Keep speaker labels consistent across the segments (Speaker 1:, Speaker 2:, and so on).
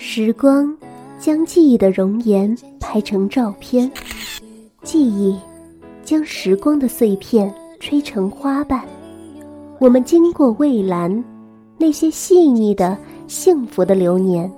Speaker 1: 时光将记忆的容颜拍成照片，记忆将时光的碎片吹成花瓣。我们经过蔚蓝，那些细腻的、幸福的流年，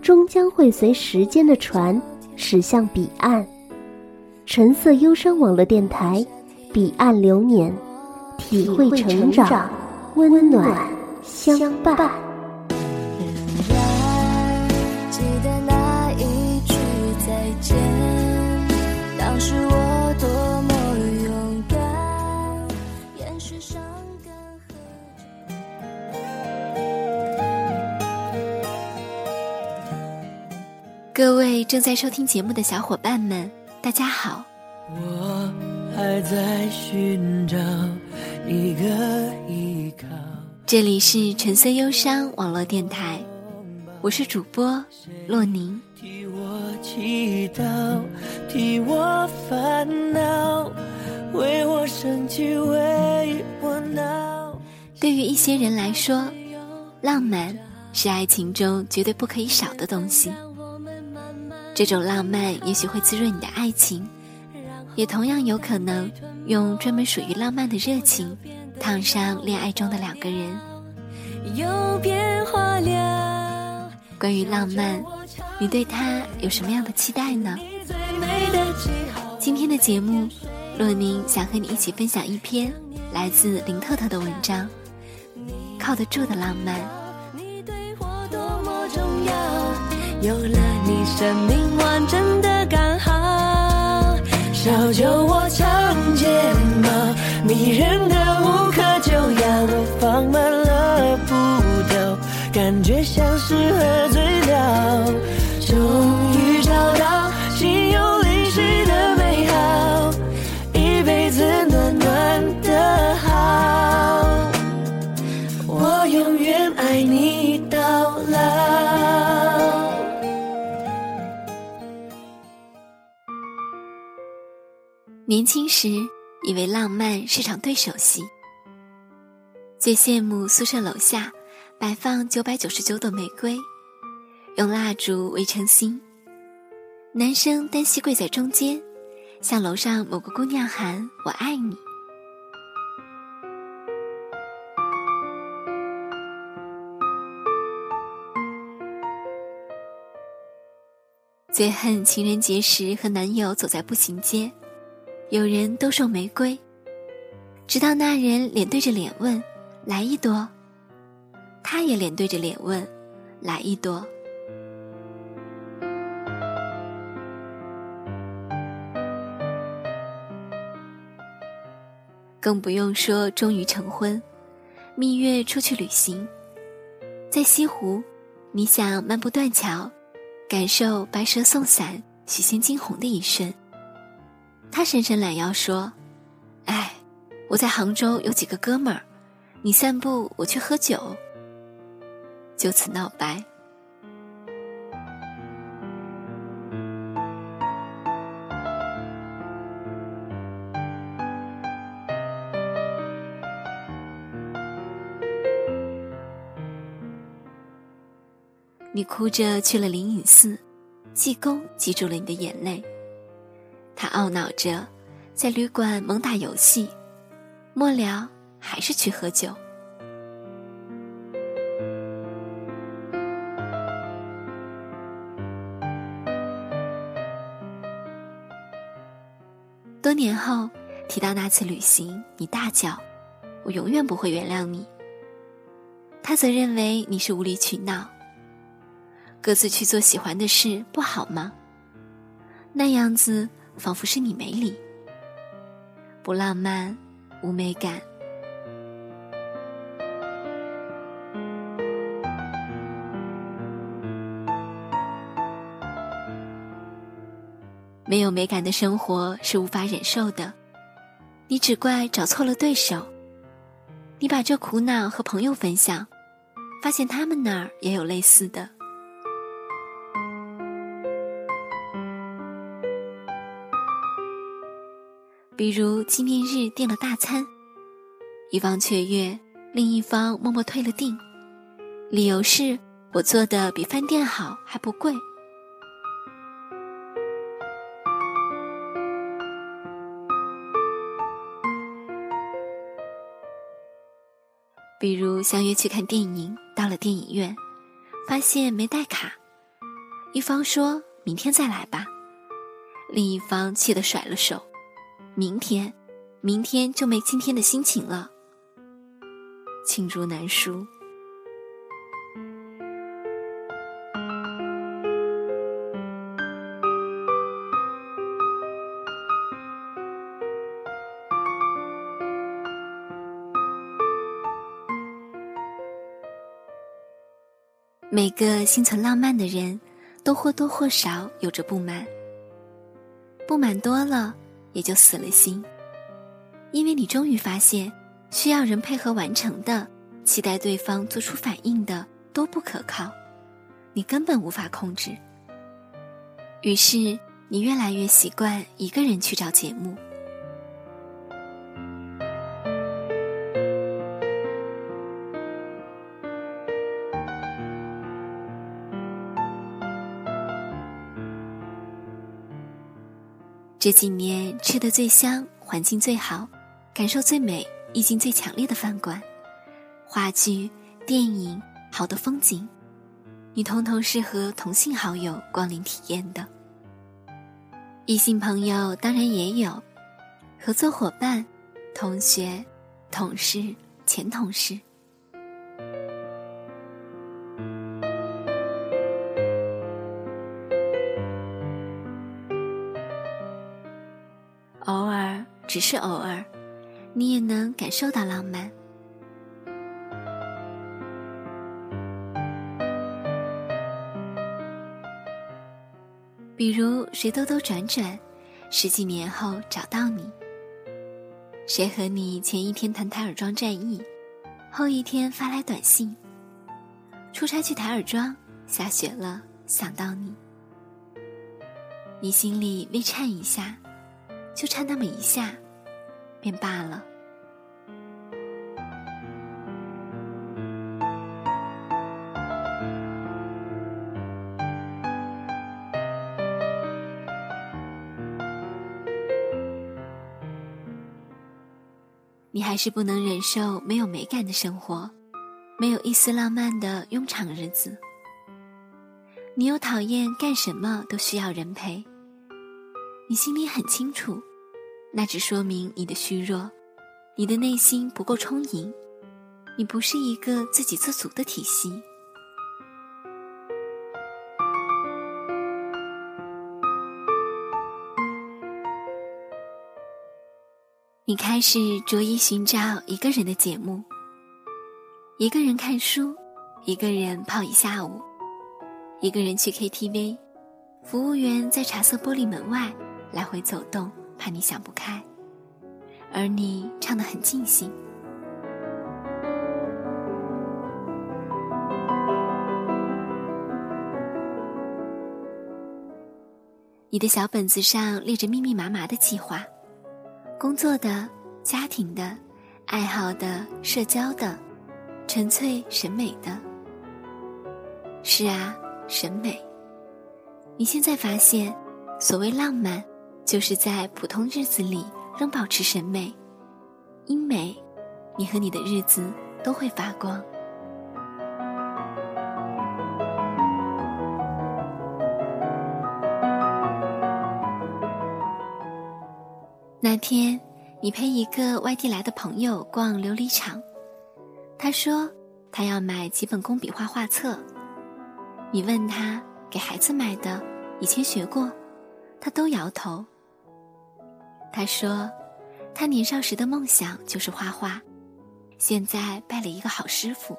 Speaker 1: 终将会随时间的船驶向彼岸。橙色忧伤网络电台，彼岸流年，体会成长，温暖相伴。
Speaker 2: 各位正在收听节目的小伙伴们，大家好。我还在寻找一个依靠。这里是橙色忧伤网络电台，我是主播洛宁。替我祈祷，替我烦恼，为我生气，为我闹。对于一些人来说，浪漫是爱情中绝对不可以少的东西。这种浪漫也许会滋润你的爱情，也同样有可能用专门属于浪漫的热情烫伤恋爱中的两个人。有变化了关于浪漫，你对它有什么样的期待呢？今天的节目，洛宁想和你一起分享一篇来自林特特的文章，《靠得住的浪漫》。有了你，生命完整的刚好。小酒窝长睫毛，迷人的无可救药。我放慢了步调，感觉像是喝醉了。终于找到年轻时，以为浪漫是场对手戏，最羡慕宿舍楼下摆放九百九十九朵玫瑰，用蜡烛围成心，男生单膝跪在中间，向楼上某个姑娘喊“我爱你”。最恨情人节时和男友走在步行街。有人都送玫瑰，直到那人脸对着脸问：“来一朵。”他也脸对着脸问：“来一朵。”更不用说终于成婚，蜜月出去旅行，在西湖，你想漫步断桥，感受白蛇送伞、许仙惊鸿的一瞬。他伸伸懒腰说：“哎，我在杭州有几个哥们儿，你散步，我去喝酒。”就此闹掰。你哭着去了灵隐寺，济公记住了你的眼泪。他懊恼着，在旅馆猛打游戏，末了还是去喝酒。多年后提到那次旅行，你大叫：“我永远不会原谅你。”他则认为你是无理取闹。各自去做喜欢的事，不好吗？那样子。仿佛是你没理，不浪漫，无美感。没有美感的生活是无法忍受的。你只怪找错了对手。你把这苦恼和朋友分享，发现他们那儿也有类似的。比如纪念日订了大餐，一方雀跃，另一方默默退了订，理由是我做的比饭店好，还不贵。比如相约去看电影，到了电影院，发现没带卡，一方说明天再来吧，另一方气得甩了手，明天，明天就没今天的心情了，罄竹难书。每个心存浪漫的人，都或多或少有着不满。不满多了，也就死了心。因为你终于发现，需要人配合完成的，期待对方做出反应的都不可靠，你根本无法控制。于是，你越来越习惯一个人去找节目。这几年吃的最香、环境最好、感受最美、意境最强烈的饭馆、话剧、电影、好的风景，你通通适合同性好友光临体验的。异性朋友当然也有，合作伙伴、同学、同事、前同事。只是偶尔，你也能感受到浪漫。比如，谁兜兜转转，十几年后找到你；谁和你前一天谈台儿庄战役，后一天发来短信。出差去台儿庄，下雪了，想到你，你心里微颤一下。就差那么一下，便罢了。你还是不能忍受没有美感的生活，没有一丝浪漫的庸常日子。你又讨厌干什么都需要人陪。你心里很清楚，那只说明你的虚弱，你的内心不够充盈，你不是一个自给自足的体系。你开始着意寻找一个人的节目，一个人看书，一个人泡一下午，一个人去 KTV，服务员在茶色玻璃门外。来回走动，怕你想不开，而你唱得很尽兴。你的小本子上列着密密麻麻的计划，工作的、家庭的、爱好的、社交的、纯粹审美的。是啊，审美。你现在发现，所谓浪漫。就是在普通日子里仍保持审美，因美，你和你的日子都会发光。那天，你陪一个外地来的朋友逛琉璃厂，他说他要买几本工笔画画册。你问他给孩子买的，以前学过，他都摇头。他说：“他年少时的梦想就是画画，现在拜了一个好师傅。”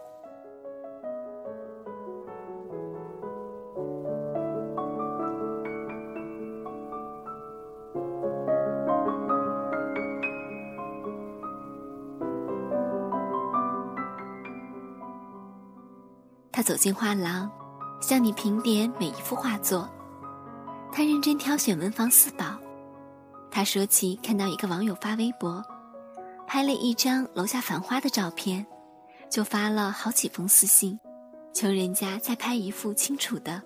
Speaker 2: 他走进画廊，向你评点每一幅画作。他认真挑选文房四宝。他说起看到一个网友发微博，拍了一张楼下繁花的照片，就发了好几封私信，求人家再拍一幅清楚的，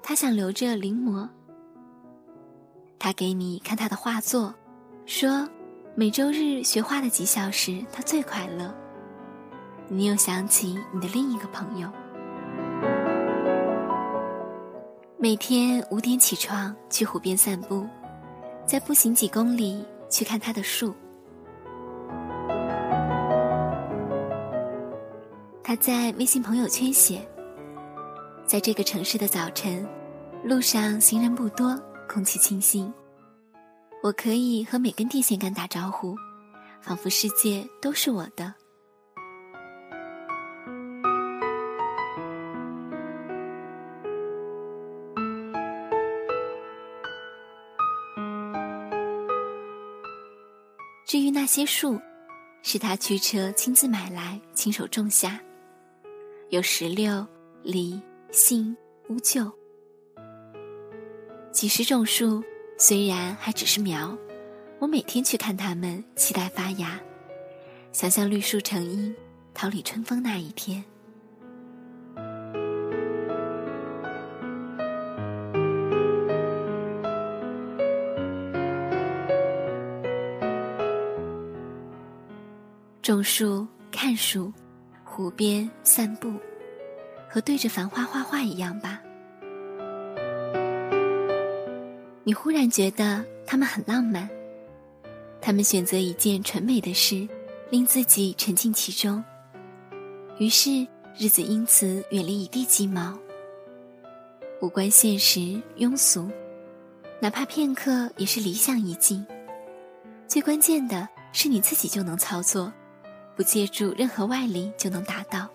Speaker 2: 他想留着临摹。他给你看他的画作，说每周日学画的几小时他最快乐。你又想起你的另一个朋友，每天五点起床去湖边散步，再步行几公里去看他的树。他在微信朋友圈写。在这个城市的早晨，路上行人不多，空气清新。我可以和每根电线杆打招呼，仿佛世界都是我的。那些树，是他驱车亲自买来，亲手种下，有石榴、梨。杏、乌桕，几十种树，虽然还只是苗，我每天去看它们，期待发芽，想象绿树成荫，桃李春风那一天。种树、看树，湖边散步。和对着繁花画画一样吧。你忽然觉得他们很浪漫，他们选择一件纯美的事，令自己沉浸其中，于是日子因此远离一地鸡毛，无关现实庸俗，哪怕片刻也是理想意境。最关键的是你自己就能操作，不借助任何外力就能达到。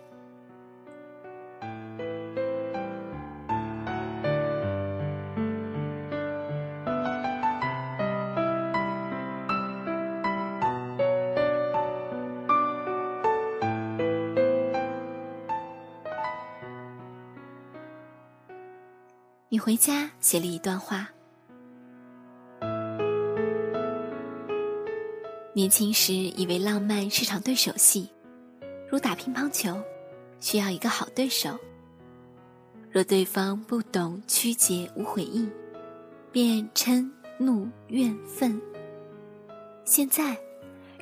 Speaker 2: 你回家写了一段话。年轻时以为浪漫是场对手戏，如打乒乓球，需要一个好对手。若对方不懂曲解无悔意，便嗔怒怨愤。现在，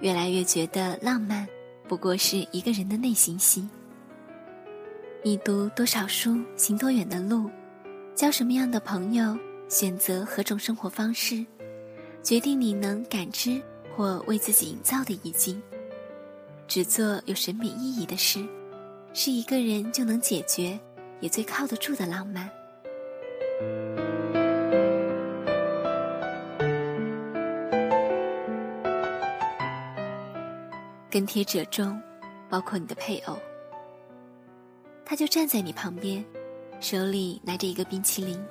Speaker 2: 越来越觉得浪漫不过是一个人的内心戏。你读多少书，行多远的路。交什么样的朋友，选择何种生活方式，决定你能感知或为自己营造的意境。只做有审美意义的事，是一个人就能解决，也最靠得住的浪漫。跟贴者中，包括你的配偶，他就站在你旁边。手里拿着一个冰淇淋，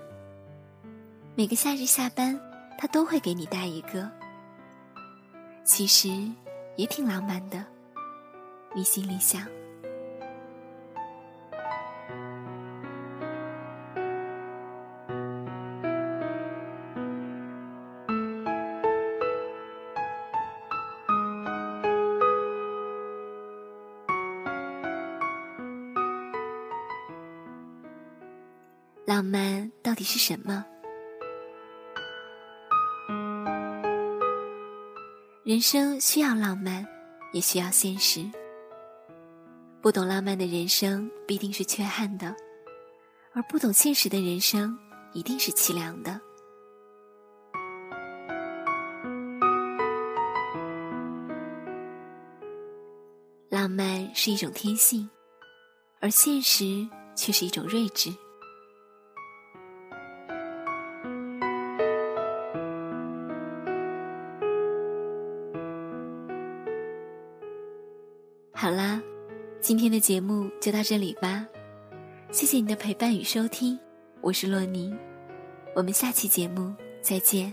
Speaker 2: 每个夏日下班，他都会给你带一个。其实也挺浪漫的，你心里想。浪漫到底是什么？人生需要浪漫，也需要现实。不懂浪漫的人生必定是缺憾的，而不懂现实的人生一定是凄凉的。浪漫是一种天性，而现实却是一种睿智。今天的节目就到这里吧，谢谢你的陪伴与收听，我是洛宁，我们下期节目再见。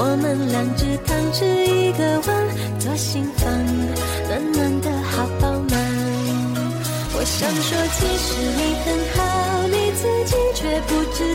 Speaker 3: 我们两只汤匙一个碗，左心房，暖暖的好饱满。我想说，其实你很好，你自己却不知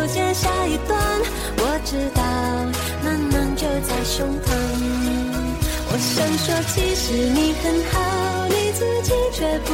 Speaker 3: 其实你很好，你自己却不